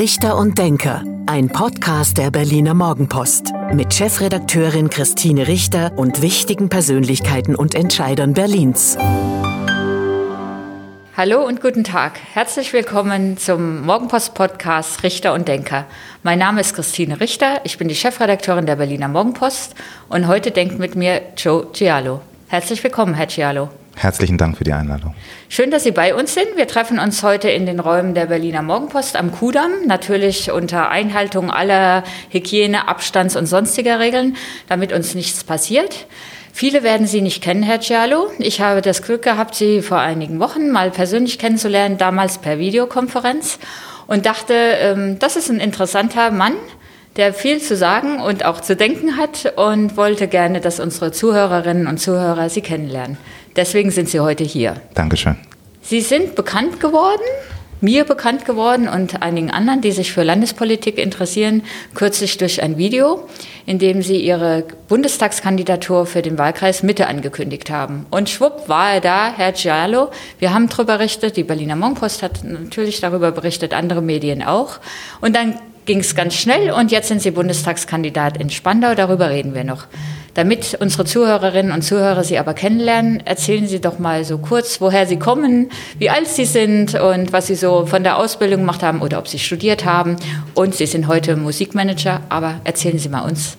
Richter und Denker, ein Podcast der Berliner Morgenpost mit Chefredakteurin Christine Richter und wichtigen Persönlichkeiten und Entscheidern Berlins. Hallo und guten Tag. Herzlich willkommen zum Morgenpost-Podcast Richter und Denker. Mein Name ist Christine Richter, ich bin die Chefredakteurin der Berliner Morgenpost und heute denkt mit mir Joe Giallo. Herzlich willkommen, Herr Giallo. Herzlichen Dank für die Einladung. Schön, dass Sie bei uns sind. Wir treffen uns heute in den Räumen der Berliner Morgenpost am Kudamm, natürlich unter Einhaltung aller Hygiene, Abstands- und sonstiger Regeln, damit uns nichts passiert. Viele werden Sie nicht kennen, Herr Cialo. Ich habe das Glück gehabt, Sie vor einigen Wochen mal persönlich kennenzulernen, damals per Videokonferenz und dachte, ähm, das ist ein interessanter Mann, der viel zu sagen und auch zu denken hat und wollte gerne, dass unsere Zuhörerinnen und Zuhörer Sie kennenlernen. Deswegen sind Sie heute hier. Dankeschön. Sie sind bekannt geworden, mir bekannt geworden und einigen anderen, die sich für Landespolitik interessieren, kürzlich durch ein Video, in dem Sie Ihre Bundestagskandidatur für den Wahlkreis Mitte angekündigt haben. Und schwupp war er da, Herr Giallo. Wir haben darüber berichtet, die Berliner Morgenpost hat natürlich darüber berichtet, andere Medien auch. Und dann ging es ganz schnell und jetzt sind Sie Bundestagskandidat in Spandau, darüber reden wir noch. Damit unsere Zuhörerinnen und Zuhörer Sie aber kennenlernen, erzählen Sie doch mal so kurz, woher Sie kommen, wie alt Sie sind und was Sie so von der Ausbildung gemacht haben oder ob Sie studiert haben. Und Sie sind heute Musikmanager, aber erzählen Sie mal uns.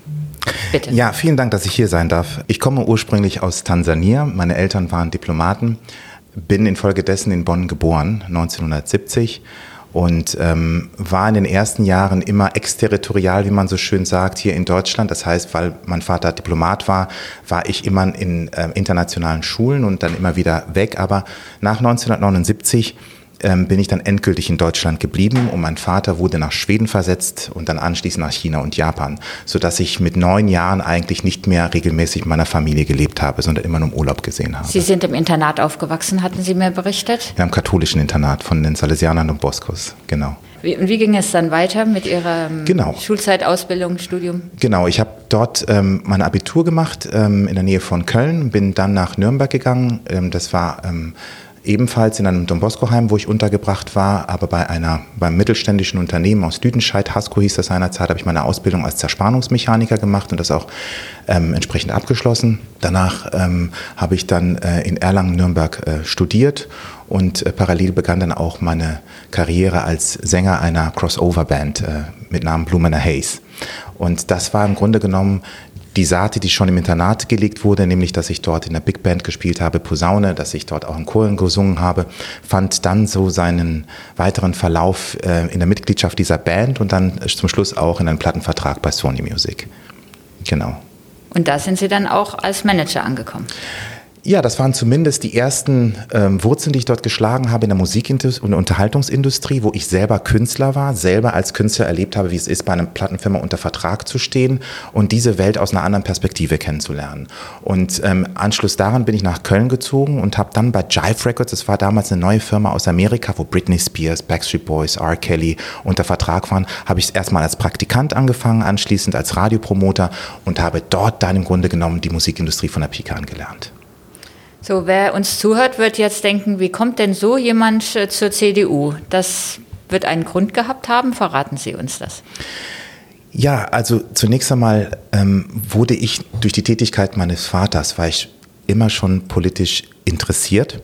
Bitte. Ja, vielen Dank, dass ich hier sein darf. Ich komme ursprünglich aus Tansania. Meine Eltern waren Diplomaten, bin infolgedessen in Bonn geboren, 1970 und ähm, war in den ersten Jahren immer exterritorial, wie man so schön sagt, hier in Deutschland. Das heißt, weil mein Vater Diplomat war, war ich immer in äh, internationalen Schulen und dann immer wieder weg. Aber nach 1979 ähm, bin ich dann endgültig in Deutschland geblieben und mein Vater wurde nach Schweden versetzt und dann anschließend nach China und Japan, sodass ich mit neun Jahren eigentlich nicht mehr regelmäßig mit meiner Familie gelebt habe, sondern immer nur im Urlaub gesehen habe. Sie sind im Internat aufgewachsen, hatten Sie mir berichtet? In einem katholischen Internat von den Salesianern und Boskos, genau. Wie, und wie ging es dann weiter mit Ihrer ähm, genau. Schulzeit, Ausbildung, Studium? Genau, ich habe dort ähm, mein Abitur gemacht ähm, in der Nähe von Köln, bin dann nach Nürnberg gegangen. Ähm, das war ähm, ebenfalls in einem Don Bosco-Heim, wo ich untergebracht war, aber bei einer, beim mittelständischen Unternehmen aus Lüdenscheid, Hasco hieß das seinerzeit, habe ich meine Ausbildung als Zerspannungsmechaniker gemacht und das auch ähm, entsprechend abgeschlossen. Danach ähm, habe ich dann äh, in Erlangen-Nürnberg äh, studiert und äh, parallel begann dann auch meine Karriere als Sänger einer Crossover-Band äh, mit Namen Blumener Hayes. Und das war im Grunde genommen die Saate, die schon im Internat gelegt wurde, nämlich dass ich dort in der Big Band gespielt habe, Posaune, dass ich dort auch in Choren gesungen habe, fand dann so seinen weiteren Verlauf äh, in der Mitgliedschaft dieser Band und dann zum Schluss auch in einen Plattenvertrag bei Sony Music. Genau. Und da sind Sie dann auch als Manager angekommen? Ja, das waren zumindest die ersten ähm, Wurzeln, die ich dort geschlagen habe in der Musik- und Unterhaltungsindustrie, wo ich selber Künstler war, selber als Künstler erlebt habe, wie es ist, bei einer Plattenfirma unter Vertrag zu stehen und diese Welt aus einer anderen Perspektive kennenzulernen. Und ähm, Anschluss daran bin ich nach Köln gezogen und habe dann bei Jive Records, das war damals eine neue Firma aus Amerika, wo Britney Spears, Backstreet Boys, R. Kelly unter Vertrag waren, habe ich erstmal als Praktikant angefangen, anschließend als Radiopromoter und habe dort dann im Grunde genommen die Musikindustrie von der Pika an gelernt. So, wer uns zuhört, wird jetzt denken, wie kommt denn so jemand äh, zur CDU? Das wird einen Grund gehabt haben. Verraten Sie uns das. Ja, also zunächst einmal ähm, wurde ich durch die Tätigkeit meines Vaters, war ich immer schon politisch interessiert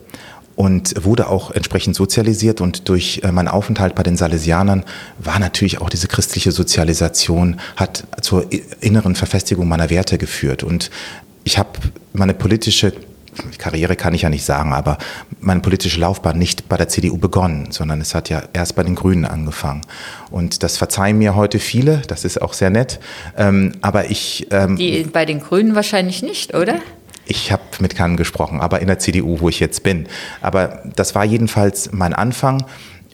und wurde auch entsprechend sozialisiert und durch äh, meinen Aufenthalt bei den Salesianern war natürlich auch diese christliche Sozialisation hat zur inneren Verfestigung meiner Werte geführt und ich habe meine politische Karriere kann ich ja nicht sagen, aber meine politische Laufbahn nicht bei der CDU begonnen, sondern es hat ja erst bei den Grünen angefangen. Und das verzeihen mir heute viele, das ist auch sehr nett. Ähm, aber ich. Ähm, Die bei den Grünen wahrscheinlich nicht, oder? Ich habe mit keinem gesprochen, aber in der CDU, wo ich jetzt bin. Aber das war jedenfalls mein Anfang.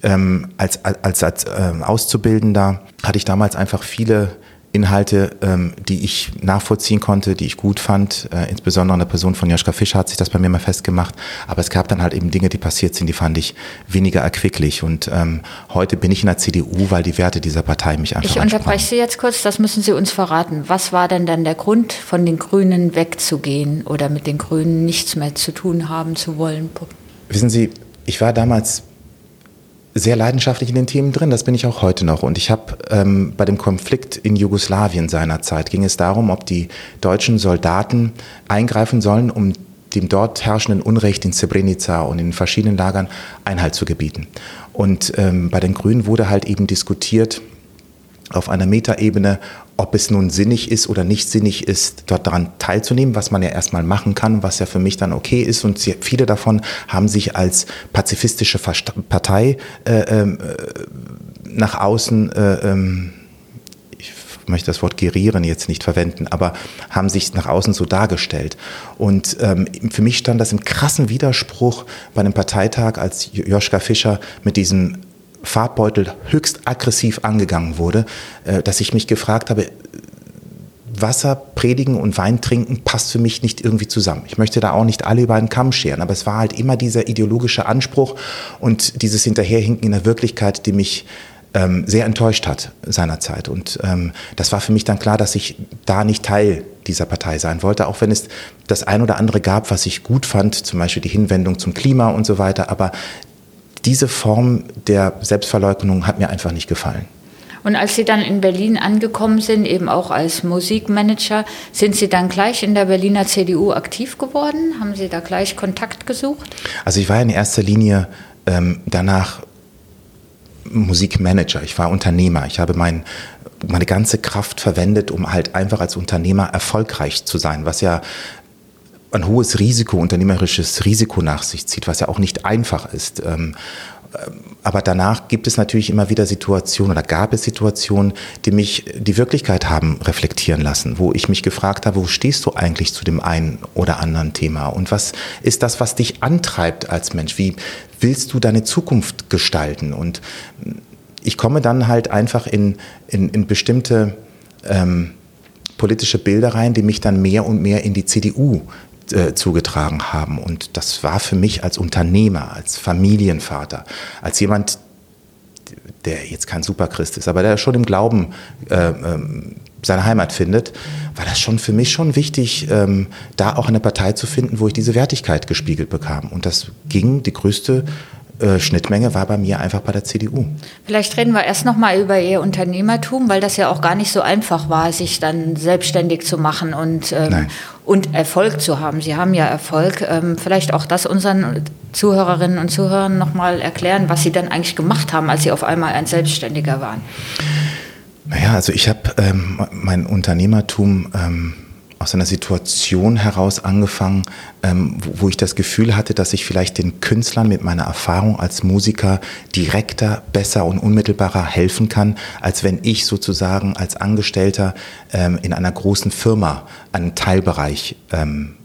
Ähm, als als, als äh, Auszubildender hatte ich damals einfach viele Inhalte, ähm, die ich nachvollziehen konnte, die ich gut fand. Äh, insbesondere eine Person von Joschka Fischer hat sich das bei mir mal festgemacht. Aber es gab dann halt eben Dinge, die passiert sind, die fand ich weniger erquicklich. Und ähm, heute bin ich in der CDU, weil die Werte dieser Partei mich einfach Ich unterbreche Sie jetzt kurz, das müssen Sie uns verraten. Was war denn dann der Grund, von den Grünen wegzugehen oder mit den Grünen nichts mehr zu tun haben zu wollen? Wissen Sie, ich war damals sehr leidenschaftlich in den Themen drin, das bin ich auch heute noch. Und ich habe ähm, bei dem Konflikt in Jugoslawien seinerzeit ging es darum, ob die deutschen Soldaten eingreifen sollen, um dem dort herrschenden Unrecht in Srebrenica und in verschiedenen Lagern Einhalt zu gebieten. Und ähm, bei den Grünen wurde halt eben diskutiert auf einer Metaebene, ob es nun sinnig ist oder nicht sinnig ist, dort daran teilzunehmen, was man ja erstmal machen kann, was ja für mich dann okay ist. Und viele davon haben sich als pazifistische Partei äh, ähm, äh, nach außen äh, ähm, ich möchte das Wort gerieren jetzt nicht verwenden, aber haben sich nach außen so dargestellt. Und ähm, für mich stand das im krassen Widerspruch bei einem Parteitag, als Joschka Fischer mit diesem Farbbeutel höchst aggressiv angegangen wurde, äh, dass ich mich gefragt habe, Wasser predigen und Wein trinken passt für mich nicht irgendwie zusammen. Ich möchte da auch nicht alle über einen Kamm scheren, aber es war halt immer dieser ideologische Anspruch und dieses Hinterherhinken in der Wirklichkeit, die mich ähm, sehr enttäuscht hat seinerzeit. Und ähm, das war für mich dann klar, dass ich da nicht Teil dieser Partei sein wollte, auch wenn es das ein oder andere gab, was ich gut fand, zum Beispiel die Hinwendung zum Klima und so weiter. Aber diese Form der Selbstverleugnung hat mir einfach nicht gefallen. Und als Sie dann in Berlin angekommen sind, eben auch als Musikmanager, sind Sie dann gleich in der Berliner CDU aktiv geworden? Haben Sie da gleich Kontakt gesucht? Also ich war in erster Linie ähm, danach Musikmanager, ich war Unternehmer. Ich habe mein, meine ganze Kraft verwendet, um halt einfach als Unternehmer erfolgreich zu sein, was ja ein hohes Risiko, unternehmerisches Risiko nach sich zieht, was ja auch nicht einfach ist. Ähm, ähm, aber danach gibt es natürlich immer wieder Situationen oder gab es Situationen, die mich die Wirklichkeit haben reflektieren lassen, wo ich mich gefragt habe, wo stehst du eigentlich zu dem einen oder anderen Thema und was ist das, was dich antreibt als Mensch? Wie willst du deine Zukunft gestalten? Und ich komme dann halt einfach in, in, in bestimmte ähm, politische Bilder rein, die mich dann mehr und mehr in die CDU äh, zugetragen haben. Und das war für mich als Unternehmer, als Familienvater, als jemand, der jetzt kein Superchrist ist, aber der schon im Glauben äh, ähm, seine Heimat findet, war das schon für mich schon wichtig, ähm, da auch eine Partei zu finden, wo ich diese Wertigkeit gespiegelt bekam. Und das ging die größte äh, Schnittmenge war bei mir einfach bei der CDU. Vielleicht reden wir erst noch mal über Ihr Unternehmertum, weil das ja auch gar nicht so einfach war, sich dann selbstständig zu machen und, ähm, und Erfolg zu haben. Sie haben ja Erfolg. Ähm, vielleicht auch das unseren Zuhörerinnen und Zuhörern noch mal erklären, was Sie dann eigentlich gemacht haben, als Sie auf einmal ein Selbstständiger waren. Naja, also ich habe ähm, mein Unternehmertum ähm, aus einer Situation heraus angefangen, ähm, wo, wo, ich das Gefühl hatte, dass ich vielleicht den Künstlern mit meiner Erfahrung als Musiker direkter, besser und unmittelbarer helfen kann, als wenn ich sozusagen als Angestellter ähm, in einer großen Firma einen Teilbereich ähm, äh,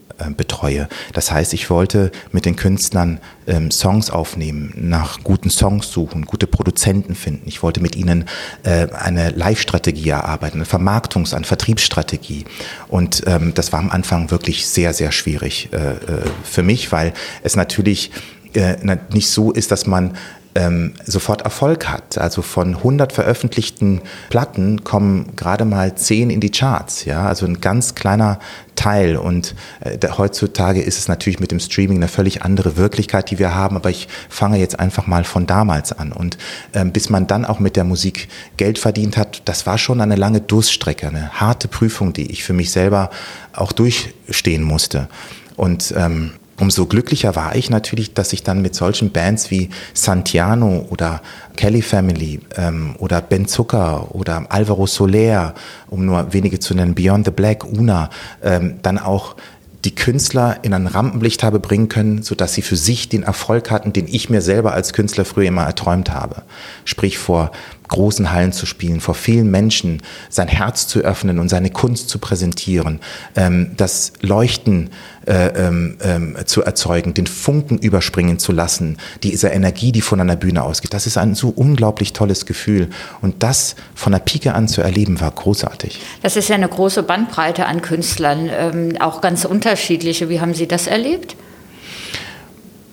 betreue. Das heißt, ich wollte mit den Künstlern ähm, Songs aufnehmen, nach guten Songs suchen, gute Produzenten finden. Ich wollte mit ihnen äh, eine Live-Strategie erarbeiten, eine Vermarktungs-, eine Vertriebsstrategie. Und ähm, das war am Anfang wirklich sehr, sehr schwierig äh, äh für mich, weil es natürlich äh, nicht so ist, dass man ähm, sofort Erfolg hat. Also von 100 veröffentlichten Platten kommen gerade mal 10 in die Charts. Ja, also ein ganz kleiner Teil. Und äh, heutzutage ist es natürlich mit dem Streaming eine völlig andere Wirklichkeit, die wir haben. Aber ich fange jetzt einfach mal von damals an. Und ähm, bis man dann auch mit der Musik Geld verdient hat, das war schon eine lange Durststrecke, eine harte Prüfung, die ich für mich selber auch durchstehen musste. Und ähm, umso glücklicher war ich natürlich, dass ich dann mit solchen Bands wie Santiano oder Kelly Family ähm, oder Ben Zucker oder Alvaro Soler, um nur wenige zu nennen, Beyond the Black, Una, ähm, dann auch die Künstler in ein Rampenlicht habe bringen können, sodass sie für sich den Erfolg hatten, den ich mir selber als Künstler früher immer erträumt habe. Sprich vor großen Hallen zu spielen, vor vielen Menschen sein Herz zu öffnen und seine Kunst zu präsentieren, ähm, das Leuchten äh, ähm, ähm, zu erzeugen, den Funken überspringen zu lassen, diese Energie, die von einer Bühne ausgeht. Das ist ein so unglaublich tolles Gefühl. Und das von der Pike an zu erleben, war großartig. Das ist ja eine große Bandbreite an Künstlern, ähm, auch ganz unterschiedliche. Wie haben Sie das erlebt?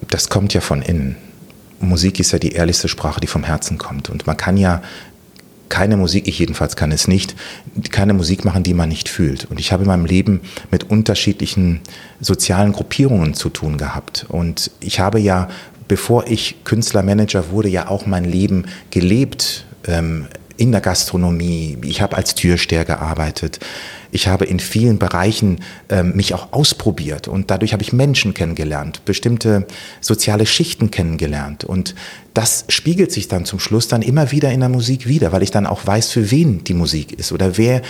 Das kommt ja von innen. Musik ist ja die ehrlichste Sprache, die vom Herzen kommt. Und man kann ja keine Musik, ich jedenfalls kann es nicht, keine Musik machen, die man nicht fühlt. Und ich habe in meinem Leben mit unterschiedlichen sozialen Gruppierungen zu tun gehabt. Und ich habe ja bevor ich Künstlermanager wurde, ja auch mein Leben gelebt. Ähm, in der Gastronomie, ich habe als Türsteher gearbeitet, ich habe in vielen Bereichen ähm, mich auch ausprobiert und dadurch habe ich Menschen kennengelernt, bestimmte soziale Schichten kennengelernt und das spiegelt sich dann zum Schluss dann immer wieder in der Musik wieder, weil ich dann auch weiß, für wen die Musik ist oder wer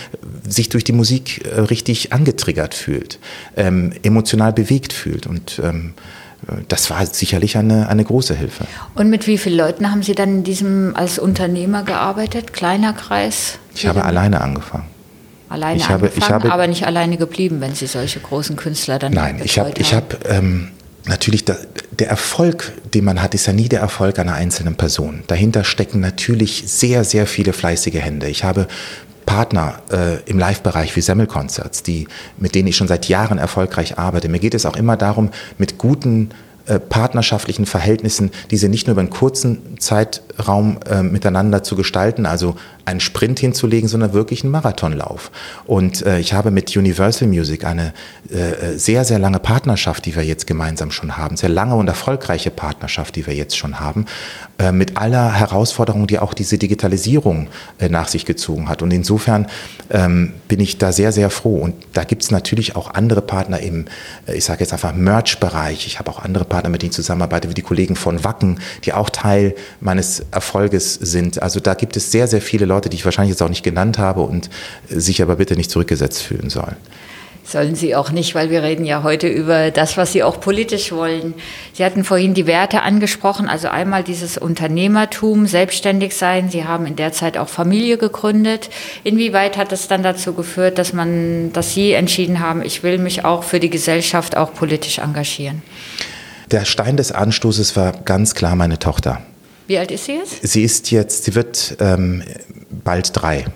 sich durch die Musik äh, richtig angetriggert fühlt, ähm, emotional bewegt fühlt und ähm, das war sicherlich eine, eine große Hilfe. Und mit wie vielen Leuten haben Sie dann in diesem als Unternehmer gearbeitet? Kleiner Kreis? Ich habe alleine angefangen. Alleine ich habe, ich habe, aber nicht alleine geblieben, wenn Sie solche großen Künstler dann Nein, ich habe, ich habe ähm, natürlich da, der Erfolg, den man hat, ist ja nie der Erfolg einer einzelnen Person. Dahinter stecken natürlich sehr, sehr viele fleißige Hände. Ich habe Partner äh, im Live-Bereich wie Semmelkonzerts, die, mit denen ich schon seit Jahren erfolgreich arbeite. Mir geht es auch immer darum, mit guten äh, partnerschaftlichen Verhältnissen, diese nicht nur über einen kurzen Zeitraum äh, miteinander zu gestalten, also einen Sprint hinzulegen, sondern wirklich einen Marathonlauf. Und äh, ich habe mit Universal Music eine äh, äh, sehr, sehr lange Partnerschaft, die wir jetzt gemeinsam schon haben, sehr lange und erfolgreiche Partnerschaft, die wir jetzt schon haben, äh, mit aller Herausforderung, die auch diese Digitalisierung äh, nach sich gezogen hat. Und insofern ähm, bin ich da sehr, sehr froh. Und da gibt es natürlich auch andere Partner im, ich sage jetzt einfach Merch-Bereich. Ich habe auch andere Partner, mit denen ich zusammenarbeite, wie die Kollegen von Wacken, die auch Teil meines Erfolges sind. Also da gibt es sehr, sehr viele Leute, die ich wahrscheinlich jetzt auch nicht genannt habe und sich aber bitte nicht zurückgesetzt fühlen sollen. Sollen Sie auch nicht, weil wir reden ja heute über das, was Sie auch politisch wollen. Sie hatten vorhin die Werte angesprochen, also einmal dieses Unternehmertum, selbstständig sein. Sie haben in der Zeit auch Familie gegründet. Inwieweit hat es dann dazu geführt, dass man, dass Sie entschieden haben, ich will mich auch für die Gesellschaft auch politisch engagieren? Der Stein des Anstoßes war ganz klar meine Tochter. Wie alt ist sie jetzt? Sie ist jetzt, sie wird ähm, bald drei.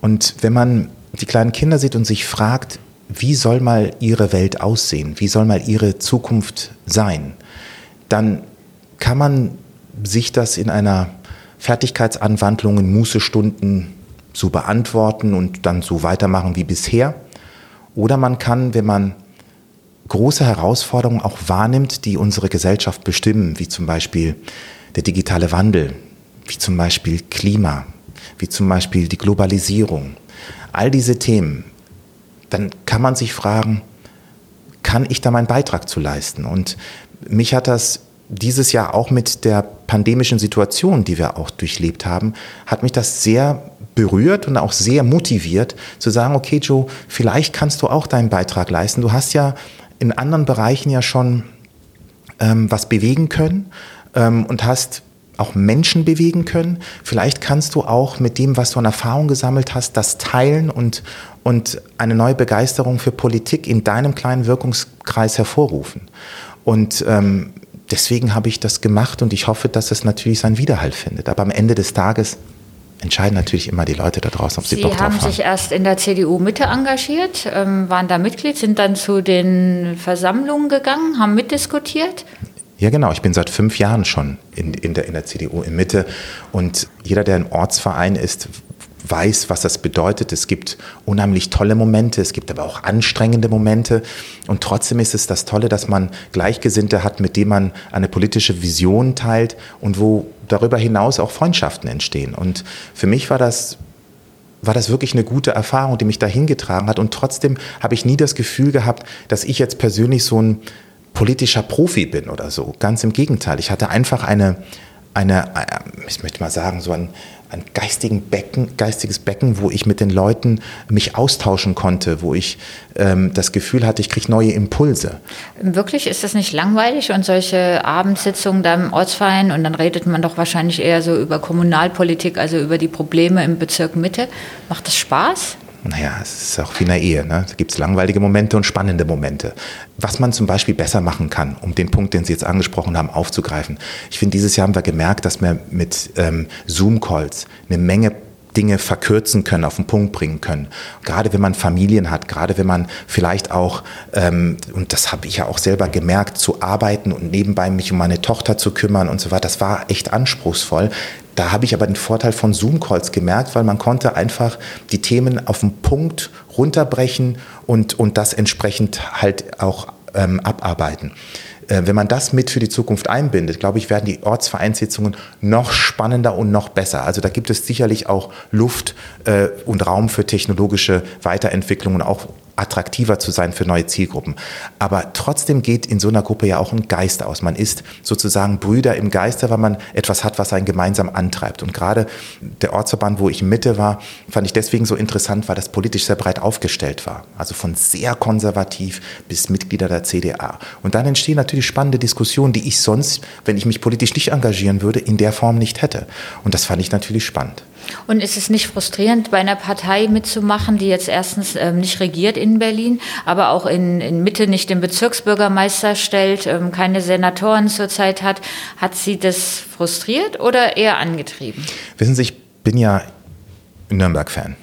Und wenn man die kleinen Kinder sieht und sich fragt, wie soll mal ihre Welt aussehen, wie soll mal ihre Zukunft sein, dann kann man sich das in einer Fertigkeitsanwandlung in Mußestunden so beantworten und dann so weitermachen wie bisher. Oder man kann, wenn man große Herausforderungen auch wahrnimmt, die unsere Gesellschaft bestimmen, wie zum Beispiel der digitale Wandel, wie zum Beispiel Klima, wie zum Beispiel die Globalisierung, all diese Themen, dann kann man sich fragen, kann ich da meinen Beitrag zu leisten? Und mich hat das dieses Jahr auch mit der pandemischen Situation, die wir auch durchlebt haben, hat mich das sehr berührt und auch sehr motiviert zu sagen, okay Joe, vielleicht kannst du auch deinen Beitrag leisten. Du hast ja in anderen Bereichen ja schon ähm, was bewegen können ähm, und hast auch Menschen bewegen können. Vielleicht kannst du auch mit dem, was du an Erfahrung gesammelt hast, das teilen und, und eine neue Begeisterung für Politik in deinem kleinen Wirkungskreis hervorrufen. Und ähm, deswegen habe ich das gemacht und ich hoffe, dass es natürlich seinen Widerhall findet. Aber am Ende des Tages entscheiden natürlich immer die Leute da draußen, ob sie, sie Bock drauf haben. Sie haben sich erst in der CDU Mitte engagiert, ähm, waren da Mitglied, sind dann zu den Versammlungen gegangen, haben mitdiskutiert. Ja, genau. Ich bin seit fünf Jahren schon in, in, der, in der CDU in Mitte. Und jeder, der im Ortsverein ist, weiß, was das bedeutet. Es gibt unheimlich tolle Momente, es gibt aber auch anstrengende Momente. Und trotzdem ist es das Tolle, dass man Gleichgesinnte hat, mit denen man eine politische Vision teilt und wo darüber hinaus auch Freundschaften entstehen. Und für mich war das war das wirklich eine gute Erfahrung, die mich dahin getragen hat. Und trotzdem habe ich nie das Gefühl gehabt, dass ich jetzt persönlich so ein politischer Profi bin oder so. Ganz im Gegenteil. Ich hatte einfach eine, eine äh, ich möchte mal sagen, so ein, ein geistigen Becken, geistiges Becken, wo ich mit den Leuten mich austauschen konnte, wo ich ähm, das Gefühl hatte, ich kriege neue Impulse. Wirklich, ist das nicht langweilig und solche Abendsitzungen da im Ortsverein und dann redet man doch wahrscheinlich eher so über Kommunalpolitik, also über die Probleme im Bezirk Mitte. Macht das Spaß? Naja, es ist auch wie in der Ehe. Ne? Da gibt langweilige Momente und spannende Momente. Was man zum Beispiel besser machen kann, um den Punkt, den Sie jetzt angesprochen haben, aufzugreifen. Ich finde, dieses Jahr haben wir gemerkt, dass wir mit ähm, Zoom-Calls eine Menge Dinge verkürzen können, auf den Punkt bringen können. Gerade wenn man Familien hat, gerade wenn man vielleicht auch, ähm, und das habe ich ja auch selber gemerkt, zu arbeiten und nebenbei mich um meine Tochter zu kümmern und so weiter, das war echt anspruchsvoll. Da habe ich aber den Vorteil von Zoom-Calls gemerkt, weil man konnte einfach die Themen auf den Punkt runterbrechen und, und das entsprechend halt auch ähm, abarbeiten. äh, wenn man das mit für die Zukunft einbindet, glaube ich, werden die Ortsvereinssitzungen noch spannender und noch besser. Also da gibt es sicherlich auch Luft äh, und Raum für technologische Weiterentwicklungen, auch attraktiver zu sein für neue Zielgruppen. Aber trotzdem geht in so einer Gruppe ja auch ein Geist aus. Man ist sozusagen Brüder im Geiste, weil man etwas hat, was einen gemeinsam antreibt. Und gerade der Ortsverband, wo ich Mitte war, fand ich deswegen so interessant, weil das politisch sehr breit aufgestellt war. Also von sehr konservativ bis Mitglieder der CDA. Und dann entstehen natürlich spannende Diskussionen, die ich sonst, wenn ich mich politisch nicht engagieren würde, in der Form nicht hätte. Und das fand ich natürlich spannend. Und ist es nicht frustrierend, bei einer Partei mitzumachen, die jetzt erstens ähm, nicht regiert in Berlin, aber auch in, in Mitte nicht den Bezirksbürgermeister stellt, ähm, keine Senatoren zurzeit hat? Hat Sie das frustriert oder eher angetrieben? Wissen Sie, ich bin ja Nürnberg-Fan.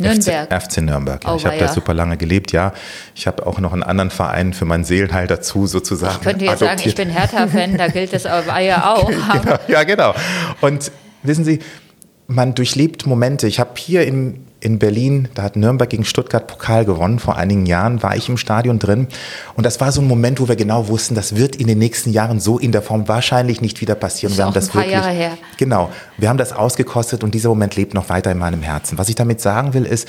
Nürnberg. FC, FC Nürnberg. Ja. Ich habe da super lange gelebt, ja. Ich habe auch noch einen anderen Verein für meinen Seelenheil dazu sozusagen. Ich könnte jetzt adoptiert. sagen, ich bin Hertha-Fan, da gilt das aber ja auch. genau, ja, genau. Und wissen Sie, man durchlebt Momente. Ich habe hier in, in Berlin, da hat Nürnberg gegen Stuttgart Pokal gewonnen, vor einigen Jahren war ich im Stadion drin. Und das war so ein Moment, wo wir genau wussten, das wird in den nächsten Jahren so in der Form wahrscheinlich nicht wieder passieren. Das wir haben das ein paar wirklich, Jahre her. Genau, wir haben das ausgekostet und dieser Moment lebt noch weiter in meinem Herzen. Was ich damit sagen will, ist,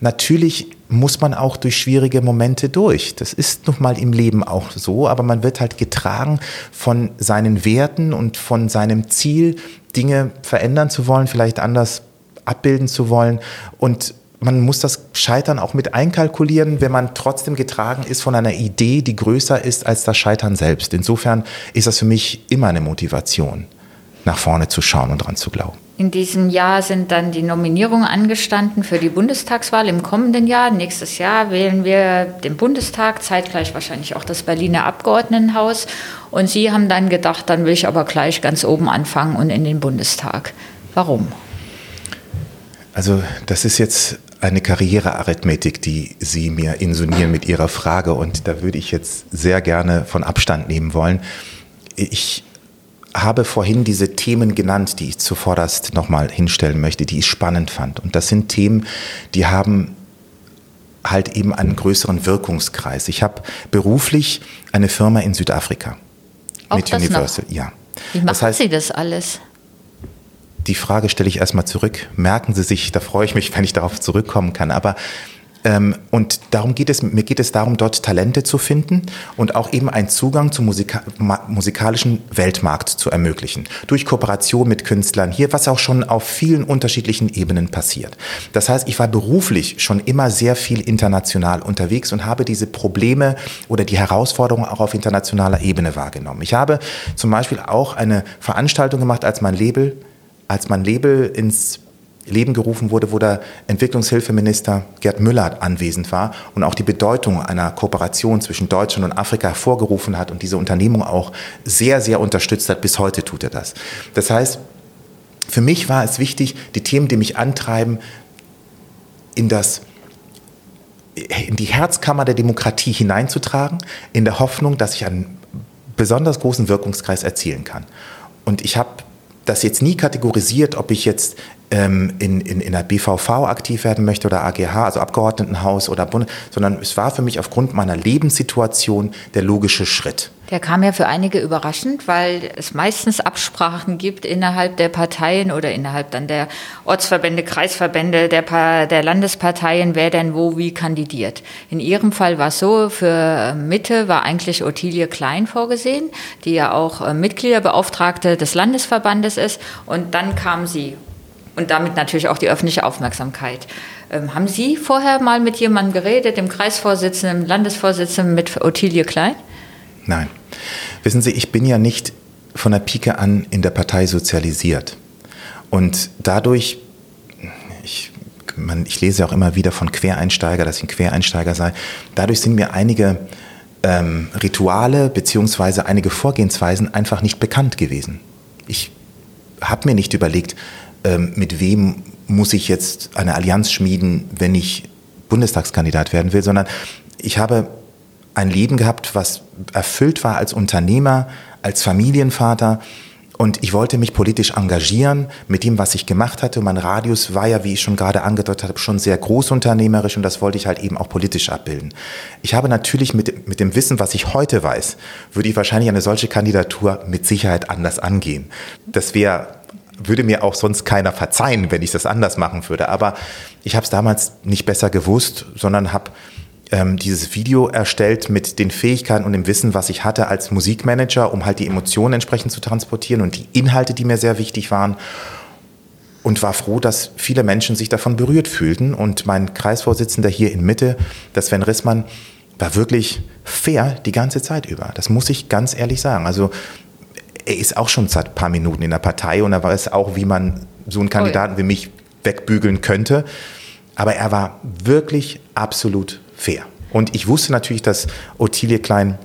natürlich muss man auch durch schwierige Momente durch. Das ist nun mal im Leben auch so, aber man wird halt getragen von seinen Werten und von seinem Ziel, Dinge verändern zu wollen, vielleicht anders abbilden zu wollen. Und man muss das Scheitern auch mit einkalkulieren, wenn man trotzdem getragen ist von einer Idee, die größer ist als das Scheitern selbst. Insofern ist das für mich immer eine Motivation, nach vorne zu schauen und dran zu glauben. In diesem Jahr sind dann die Nominierungen angestanden für die Bundestagswahl im kommenden Jahr. Nächstes Jahr wählen wir den Bundestag, zeitgleich wahrscheinlich auch das Berliner Abgeordnetenhaus. Und Sie haben dann gedacht, dann will ich aber gleich ganz oben anfangen und in den Bundestag. Warum? Also das ist jetzt eine Karrierearithmetik, die Sie mir insonieren mit Ihrer Frage. Und da würde ich jetzt sehr gerne von Abstand nehmen wollen. Ich habe vorhin diese Themen genannt, die ich zuvorderst nochmal hinstellen möchte, die ich spannend fand. Und das sind Themen, die haben halt eben einen größeren Wirkungskreis. Ich habe beruflich eine Firma in Südafrika Auch mit Universal. Noch? Ja. Wie machen das heißt, Sie das alles? Die Frage stelle ich erstmal zurück. Merken Sie sich, da freue ich mich, wenn ich darauf zurückkommen kann. Aber ähm, und darum geht es, mir geht es darum, dort Talente zu finden und auch eben einen Zugang zum Musika musikalischen Weltmarkt zu ermöglichen. Durch Kooperation mit Künstlern hier, was auch schon auf vielen unterschiedlichen Ebenen passiert. Das heißt, ich war beruflich schon immer sehr viel international unterwegs und habe diese Probleme oder die Herausforderungen auch auf internationaler Ebene wahrgenommen. Ich habe zum Beispiel auch eine Veranstaltung gemacht, als mein Label, als mein Label ins Leben gerufen wurde, wo der Entwicklungshilfeminister Gerd Müller anwesend war und auch die Bedeutung einer Kooperation zwischen Deutschland und Afrika hervorgerufen hat und diese Unternehmung auch sehr, sehr unterstützt hat. Bis heute tut er das. Das heißt, für mich war es wichtig, die Themen, die mich antreiben, in das in die Herzkammer der Demokratie hineinzutragen, in der Hoffnung, dass ich einen besonders großen Wirkungskreis erzielen kann. Und ich habe das jetzt nie kategorisiert, ob ich jetzt ähm, in, in, in der BVV aktiv werden möchte oder AGH, also Abgeordnetenhaus oder Bund, sondern es war für mich aufgrund meiner Lebenssituation der logische Schritt. Der kam ja für einige überraschend, weil es meistens Absprachen gibt innerhalb der Parteien oder innerhalb dann der Ortsverbände, Kreisverbände, der, der Landesparteien, wer denn wo wie kandidiert. In Ihrem Fall war es so, für Mitte war eigentlich Ottilie Klein vorgesehen, die ja auch äh, Mitgliederbeauftragte des Landesverbandes ist. Und dann kam sie und damit natürlich auch die öffentliche Aufmerksamkeit. Ähm, haben Sie vorher mal mit jemandem geredet, dem Kreisvorsitzenden, dem Landesvorsitzenden, mit Ottilie Klein? Nein. Wissen Sie, ich bin ja nicht von der Pike an in der Partei sozialisiert. Und dadurch, ich, man, ich lese auch immer wieder von Quereinsteiger, dass ich ein Quereinsteiger sei, dadurch sind mir einige ähm, Rituale beziehungsweise einige Vorgehensweisen einfach nicht bekannt gewesen. Ich habe mir nicht überlegt, ähm, mit wem muss ich jetzt eine Allianz schmieden, wenn ich Bundestagskandidat werden will, sondern ich habe ein Leben gehabt, was erfüllt war als Unternehmer, als Familienvater Und ich wollte mich politisch engagieren mit dem, was ich gemacht hatte. Mein Radius war ja, wie ich schon gerade angedeutet habe, schon sehr großunternehmerisch und das wollte ich halt eben auch politisch abbilden. Ich habe natürlich mit, mit dem Wissen, was ich heute weiß, würde ich wahrscheinlich eine solche Kandidatur mit Sicherheit anders angehen. Das wäre würde mir auch sonst keiner verzeihen, wenn ich das anders machen würde. Aber ich habe es damals nicht besser gewusst, sondern habe ähm, dieses Video erstellt mit den Fähigkeiten und dem Wissen, was ich hatte als Musikmanager, um halt die Emotionen entsprechend zu transportieren und die Inhalte, die mir sehr wichtig waren. Und war froh, dass viele Menschen sich davon berührt fühlten. Und mein Kreisvorsitzender hier in Mitte, das Sven Rissmann, war wirklich fair die ganze Zeit über. Das muss ich ganz ehrlich sagen. Also er ist auch schon seit ein paar Minuten in der Partei und er weiß auch, wie man so einen Kandidaten wie mich wegbügeln könnte. Aber er war wirklich absolut fair. Und ich wusste natürlich, dass Ottilie Klein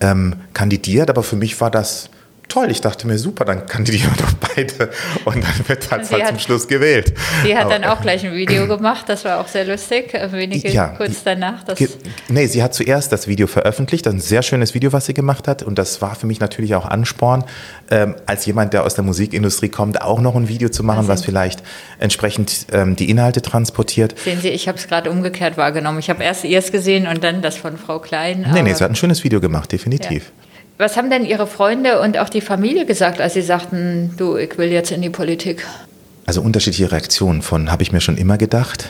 ähm, kandidiert, aber für mich war das toll. Ich dachte mir, super, dann kandidieren wir doch beide. Und dann wird halt, halt zum Schluss gewählt. Sie hat dann auch gleich ein Video gemacht, das war auch sehr lustig, wenige ja, kurz danach. Das nee, sie hat zuerst das Video veröffentlicht, ein sehr schönes Video, was sie gemacht hat. Und das war für mich natürlich auch Ansporn, ähm, als jemand, der aus der Musikindustrie kommt, auch noch ein Video zu machen, was vielleicht entsprechend ähm, die Inhalte transportiert. Sehen Sie, ich habe es gerade umgekehrt wahrgenommen. Ich habe erst ihrs gesehen und dann das von Frau Klein. Nee, nee, sie hat ein schönes Video gemacht, definitiv. Ja. Was haben denn Ihre Freunde und auch die Familie gesagt, als Sie sagten, du, ich will jetzt in die Politik? Also unterschiedliche Reaktionen von habe ich mir schon immer gedacht,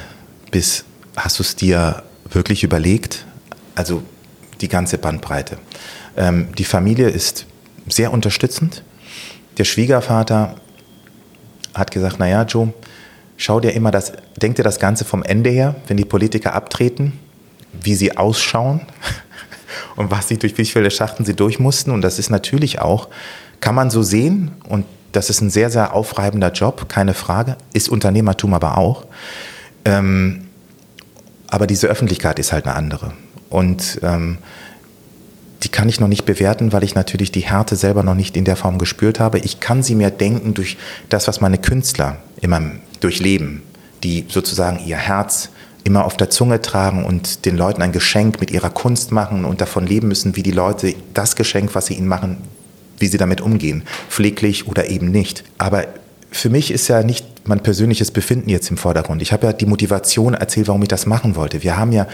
bis hast du es dir wirklich überlegt? Also die ganze Bandbreite. Ähm, die Familie ist sehr unterstützend. Der Schwiegervater hat gesagt, naja, Joe, schau dir immer das, denk dir das Ganze vom Ende her, wenn die Politiker abtreten, wie sie ausschauen und was sie durch wie viele Schachten sie durch mussten. Und das ist natürlich auch, kann man so sehen und das ist ein sehr, sehr aufreibender Job, keine Frage, ist Unternehmertum aber auch. Ähm, aber diese Öffentlichkeit ist halt eine andere. Und ähm, die kann ich noch nicht bewerten, weil ich natürlich die Härte selber noch nicht in der Form gespürt habe. Ich kann sie mir denken durch das, was meine Künstler immer durchleben, die sozusagen ihr Herz immer auf der Zunge tragen und den Leuten ein Geschenk mit ihrer Kunst machen und davon leben müssen, wie die Leute das Geschenk, was sie ihnen machen, wie sie damit umgehen, pfleglich oder eben nicht. Aber für mich ist ja nicht mein persönliches Befinden jetzt im Vordergrund. Ich habe ja die Motivation erzählt, warum ich das machen wollte. Wir haben ja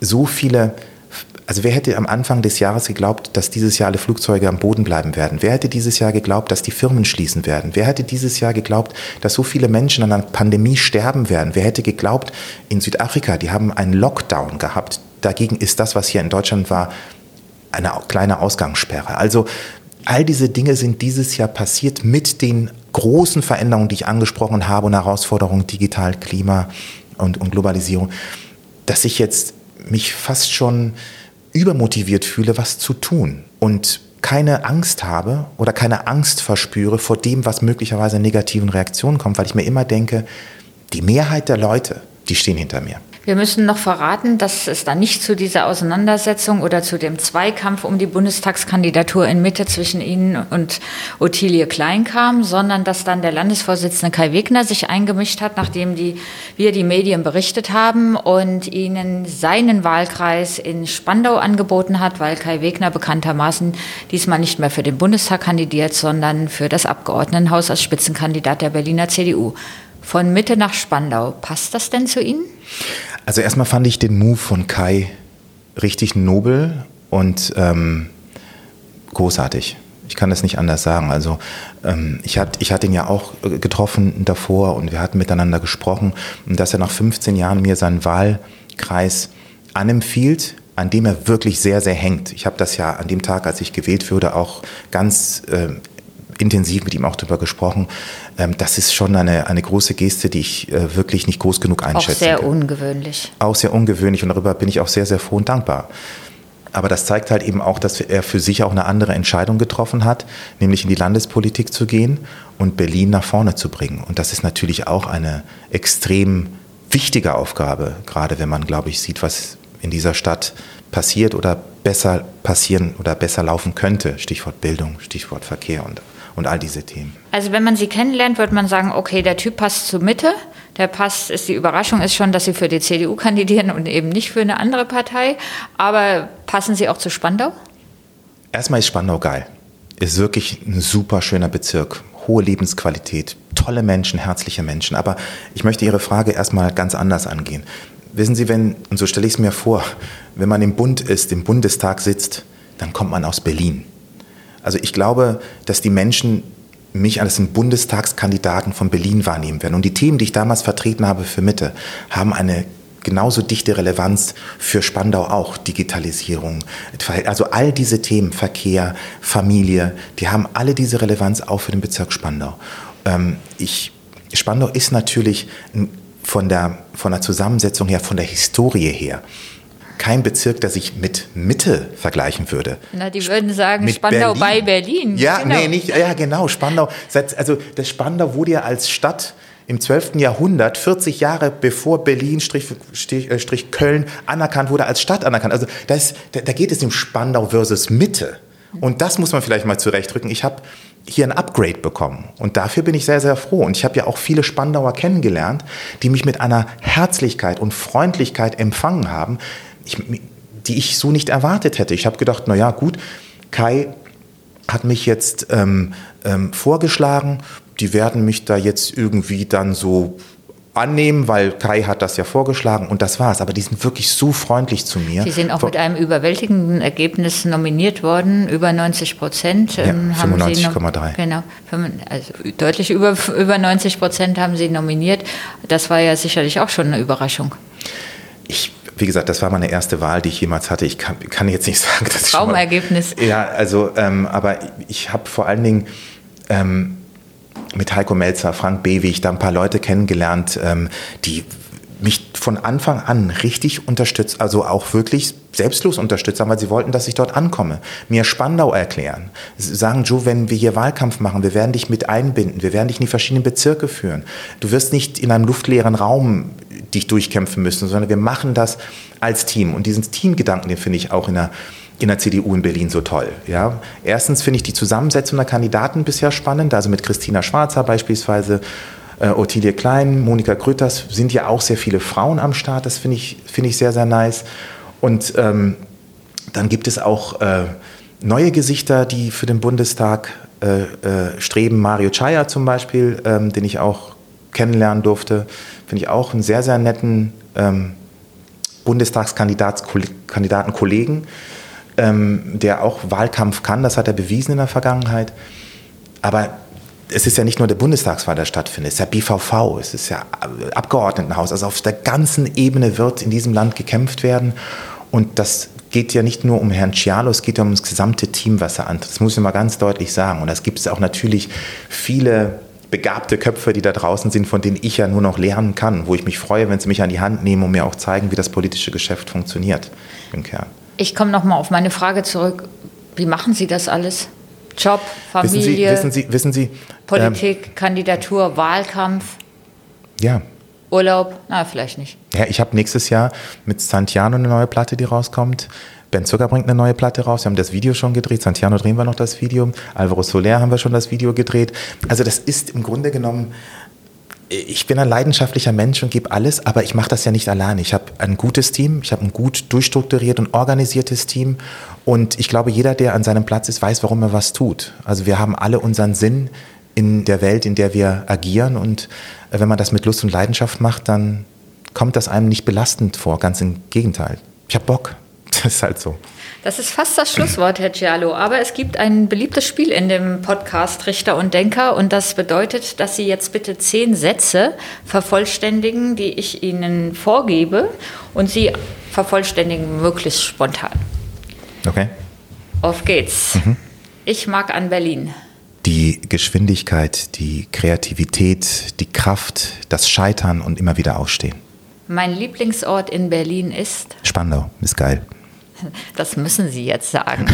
so viele also wer hätte am Anfang des Jahres geglaubt, dass dieses Jahr alle Flugzeuge am Boden bleiben werden? Wer hätte dieses Jahr geglaubt, dass die Firmen schließen werden? Wer hätte dieses Jahr geglaubt, dass so viele Menschen an einer Pandemie sterben werden? Wer hätte geglaubt, in Südafrika, die haben einen Lockdown gehabt. Dagegen ist das, was hier in Deutschland war, eine kleine Ausgangssperre. Also all diese Dinge sind dieses Jahr passiert mit den großen Veränderungen, die ich angesprochen habe und Herausforderungen digital, Klima und, und Globalisierung, dass ich jetzt mich fast schon übermotiviert fühle, was zu tun und keine Angst habe oder keine Angst verspüre vor dem, was möglicherweise negativen Reaktionen kommt, weil ich mir immer denke, die Mehrheit der Leute, die stehen hinter mir. Wir müssen noch verraten, dass es da nicht zu dieser Auseinandersetzung oder zu dem Zweikampf um die Bundestagskandidatur in Mitte zwischen Ihnen und Ottilie Klein kam, sondern dass dann der Landesvorsitzende Kai Wegner sich eingemischt hat, nachdem die, wir die Medien berichtet haben und Ihnen seinen Wahlkreis in Spandau angeboten hat, weil Kai Wegner bekanntermaßen diesmal nicht mehr für den Bundestag kandidiert, sondern für das Abgeordnetenhaus als Spitzenkandidat der Berliner CDU. Von Mitte nach Spandau. Passt das denn zu Ihnen? Also erstmal fand ich den Move von Kai richtig nobel und ähm, großartig. Ich kann das nicht anders sagen. Also ähm, ich, hat, ich hatte ihn ja auch getroffen davor und wir hatten miteinander gesprochen und dass er nach 15 Jahren mir seinen Wahlkreis anempfiehlt, an dem er wirklich sehr, sehr hängt. Ich habe das ja an dem Tag, als ich gewählt wurde, auch ganz äh, intensiv mit ihm auch darüber gesprochen. Ähm, das ist schon eine, eine große Geste, die ich äh, wirklich nicht groß genug einschätze. Auch sehr kann. ungewöhnlich. Auch sehr ungewöhnlich und darüber bin ich auch sehr, sehr froh und dankbar. Aber das zeigt halt eben auch, dass er für sich auch eine andere Entscheidung getroffen hat, nämlich in die Landespolitik zu gehen und Berlin nach vorne zu bringen. Und das ist natürlich auch eine extrem wichtige Aufgabe, gerade wenn man, glaube ich, sieht, was in dieser Stadt passiert oder besser passieren oder besser laufen könnte. Stichwort Bildung, Stichwort Verkehr und und all diese Themen. Also wenn man sie kennenlernt, wird man sagen, okay, der Typ passt zur Mitte. Der passt, ist die Überraschung ist schon, dass sie für die CDU kandidieren und eben nicht für eine andere Partei. Aber passen sie auch zu Spandau? Erstmal ist Spandau geil. ist wirklich ein super schöner Bezirk. Hohe Lebensqualität, tolle Menschen, herzliche Menschen. Aber ich möchte Ihre Frage erstmal ganz anders angehen. Wissen Sie, wenn, und so stelle ich es mir vor, wenn man im Bund ist, im Bundestag sitzt, dann kommt man aus Berlin. Also ich glaube, dass die Menschen mich als einen Bundestagskandidaten von Berlin wahrnehmen werden. Und die Themen, die ich damals vertreten habe für Mitte, haben eine genauso dichte Relevanz für Spandau auch. Digitalisierung, also all diese Themen, Verkehr, Familie, die haben alle diese Relevanz auch für den Bezirk Spandau. Ähm, ich, Spandau ist natürlich von der, von der Zusammensetzung her, von der Historie her, kein Bezirk, der sich mit Mitte vergleichen würde. Na, die würden sagen mit Spandau Berlin. bei Berlin. Ja, genau. nee, nicht, ja, genau, Spandau. Also das Spandau wurde ja als Stadt im 12. Jahrhundert, 40 Jahre bevor Berlin, Strich, äh, Strich Köln anerkannt wurde, als Stadt anerkannt. Also das, da, da geht es um Spandau versus Mitte. Und das muss man vielleicht mal zurechtrücken. Ich habe hier ein Upgrade bekommen. Und dafür bin ich sehr, sehr froh. Und ich habe ja auch viele Spandauer kennengelernt, die mich mit einer Herzlichkeit und Freundlichkeit empfangen haben, ich, die ich so nicht erwartet hätte. Ich habe gedacht, na ja, gut, Kai hat mich jetzt ähm, ähm, vorgeschlagen, die werden mich da jetzt irgendwie dann so annehmen, weil Kai hat das ja vorgeschlagen und das war's. Aber die sind wirklich so freundlich zu mir. Sie sind auch mit einem überwältigenden Ergebnis nominiert worden, über 90 Prozent. Ja, 95,3. Ähm, genau, also deutlich über, über 90 Prozent haben Sie nominiert. Das war ja sicherlich auch schon eine Überraschung. Ich wie gesagt, das war meine erste Wahl, die ich jemals hatte. Ich kann, kann jetzt nicht sagen, dass Traumergebnis. Mal, ja, also, ähm, aber ich habe vor allen Dingen ähm, mit Heiko Melzer, Frank Bewig, da ein paar Leute kennengelernt, ähm, die mich von Anfang an richtig unterstützt, also auch wirklich selbstlos unterstützt haben, weil sie wollten, dass ich dort ankomme. Mir Spandau erklären. Sagen, Joe, wenn wir hier Wahlkampf machen, wir werden dich mit einbinden, wir werden dich in die verschiedenen Bezirke führen. Du wirst nicht in einem luftleeren Raum dich durchkämpfen müssen, sondern wir machen das als Team. Und diesen Teamgedanken, den finde ich auch in der in der CDU in Berlin so toll. Ja? Erstens finde ich die Zusammensetzung der Kandidaten bisher spannend, also mit Christina Schwarzer beispielsweise, äh, Ottilie Klein, Monika Grütters, sind ja auch sehr viele Frauen am Start, das finde ich, find ich sehr, sehr nice. Und ähm, dann gibt es auch äh, neue Gesichter, die für den Bundestag äh, äh streben. Mario Chaya zum Beispiel, ähm, den ich auch kennenlernen durfte, finde ich auch einen sehr, sehr netten ähm, Bundestagskandidaten Kollegen ähm, der auch Wahlkampf kann, das hat er bewiesen in der Vergangenheit. Aber es ist ja nicht nur der Bundestagswahl, der stattfindet, es ist ja BVV, es ist ja Abgeordnetenhaus. Also auf der ganzen Ebene wird in diesem Land gekämpft werden. Und das geht ja nicht nur um Herrn Cialo, es geht ja um das gesamte Team, was er antritt. Das muss ich mal ganz deutlich sagen. Und es gibt auch natürlich viele begabte Köpfe, die da draußen sind, von denen ich ja nur noch lernen kann, wo ich mich freue, wenn sie mich an die Hand nehmen und mir auch zeigen, wie das politische Geschäft funktioniert im Kern. Ich komme noch mal auf meine Frage zurück. Wie machen Sie das alles? Job, Familie, wissen Sie, wissen Sie, wissen Sie Politik, ähm, Kandidatur, Wahlkampf? Ja. Urlaub? Na, vielleicht nicht. Ja, ich habe nächstes Jahr mit Santiano eine neue Platte, die rauskommt. Ben Zucker bringt eine neue Platte raus. Wir haben das Video schon gedreht. Santiano drehen wir noch das Video. Alvaro Soler haben wir schon das Video gedreht. Also das ist im Grunde genommen ich bin ein leidenschaftlicher Mensch und gebe alles, aber ich mache das ja nicht alleine. Ich habe ein gutes Team, ich habe ein gut durchstrukturiert und organisiertes Team und ich glaube, jeder, der an seinem Platz ist, weiß, warum er was tut. Also wir haben alle unseren Sinn in der Welt, in der wir agieren und wenn man das mit Lust und Leidenschaft macht, dann kommt das einem nicht belastend vor, ganz im Gegenteil. Ich habe Bock, das ist halt so. Das ist fast das Schlusswort, Herr Giallo. Aber es gibt ein beliebtes Spiel in dem Podcast Richter und Denker und das bedeutet, dass Sie jetzt bitte zehn Sätze vervollständigen, die ich Ihnen vorgebe und Sie vervollständigen möglichst spontan. Okay. Auf geht's. Mhm. Ich mag an Berlin. Die Geschwindigkeit, die Kreativität, die Kraft, das Scheitern und immer wieder aufstehen. Mein Lieblingsort in Berlin ist? Spandau, ist geil. Das müssen Sie jetzt sagen.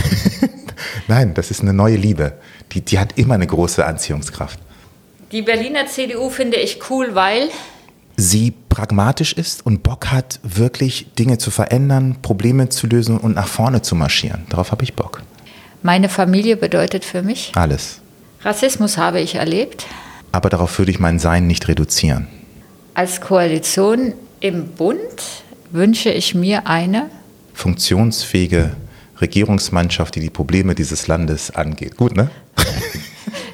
Nein, das ist eine neue Liebe. Die, die hat immer eine große Anziehungskraft. Die Berliner CDU finde ich cool, weil sie pragmatisch ist und Bock hat, wirklich Dinge zu verändern, Probleme zu lösen und nach vorne zu marschieren. Darauf habe ich Bock. Meine Familie bedeutet für mich alles. Rassismus habe ich erlebt. Aber darauf würde ich mein Sein nicht reduzieren. Als Koalition im Bund wünsche ich mir eine funktionsfähige Regierungsmannschaft, die die Probleme dieses Landes angeht. Gut, ne?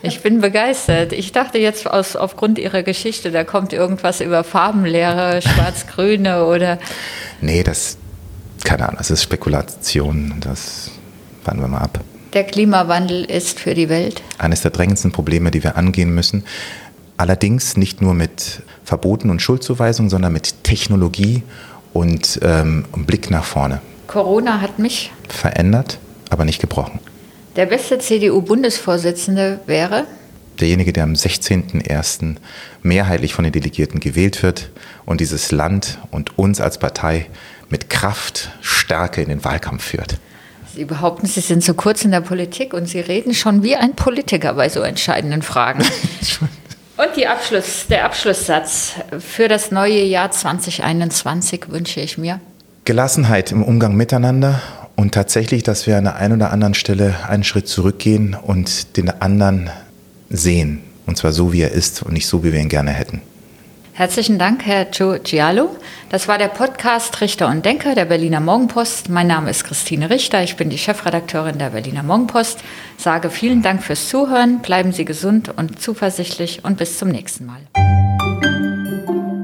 Ich bin begeistert. Ich dachte jetzt aus, aufgrund Ihrer Geschichte, da kommt irgendwas über Farbenlehre, Schwarz-Grüne oder. Nee, das, keine Ahnung, das ist Spekulation. Das warten wir mal ab. Der Klimawandel ist für die Welt eines der drängendsten Probleme, die wir angehen müssen. Allerdings nicht nur mit Verboten und Schuldzuweisungen, sondern mit Technologie und ähm, Blick nach vorne. Corona hat mich verändert, aber nicht gebrochen. Der beste CDU-Bundesvorsitzende wäre? Derjenige, der am 16.01. mehrheitlich von den Delegierten gewählt wird und dieses Land und uns als Partei mit Kraft, Stärke in den Wahlkampf führt. Sie behaupten, Sie sind so kurz in der Politik und Sie reden schon wie ein Politiker bei so entscheidenden Fragen. und Abschluss, der Abschlusssatz für das neue Jahr 2021 wünsche ich mir. Gelassenheit im Umgang miteinander und tatsächlich, dass wir an der einen oder anderen Stelle einen Schritt zurückgehen und den anderen sehen. Und zwar so, wie er ist und nicht so, wie wir ihn gerne hätten. Herzlichen Dank, Herr Joe Giallo. Das war der Podcast Richter und Denker der Berliner Morgenpost. Mein Name ist Christine Richter. Ich bin die Chefredakteurin der Berliner Morgenpost. Sage vielen Dank fürs Zuhören. Bleiben Sie gesund und zuversichtlich und bis zum nächsten Mal.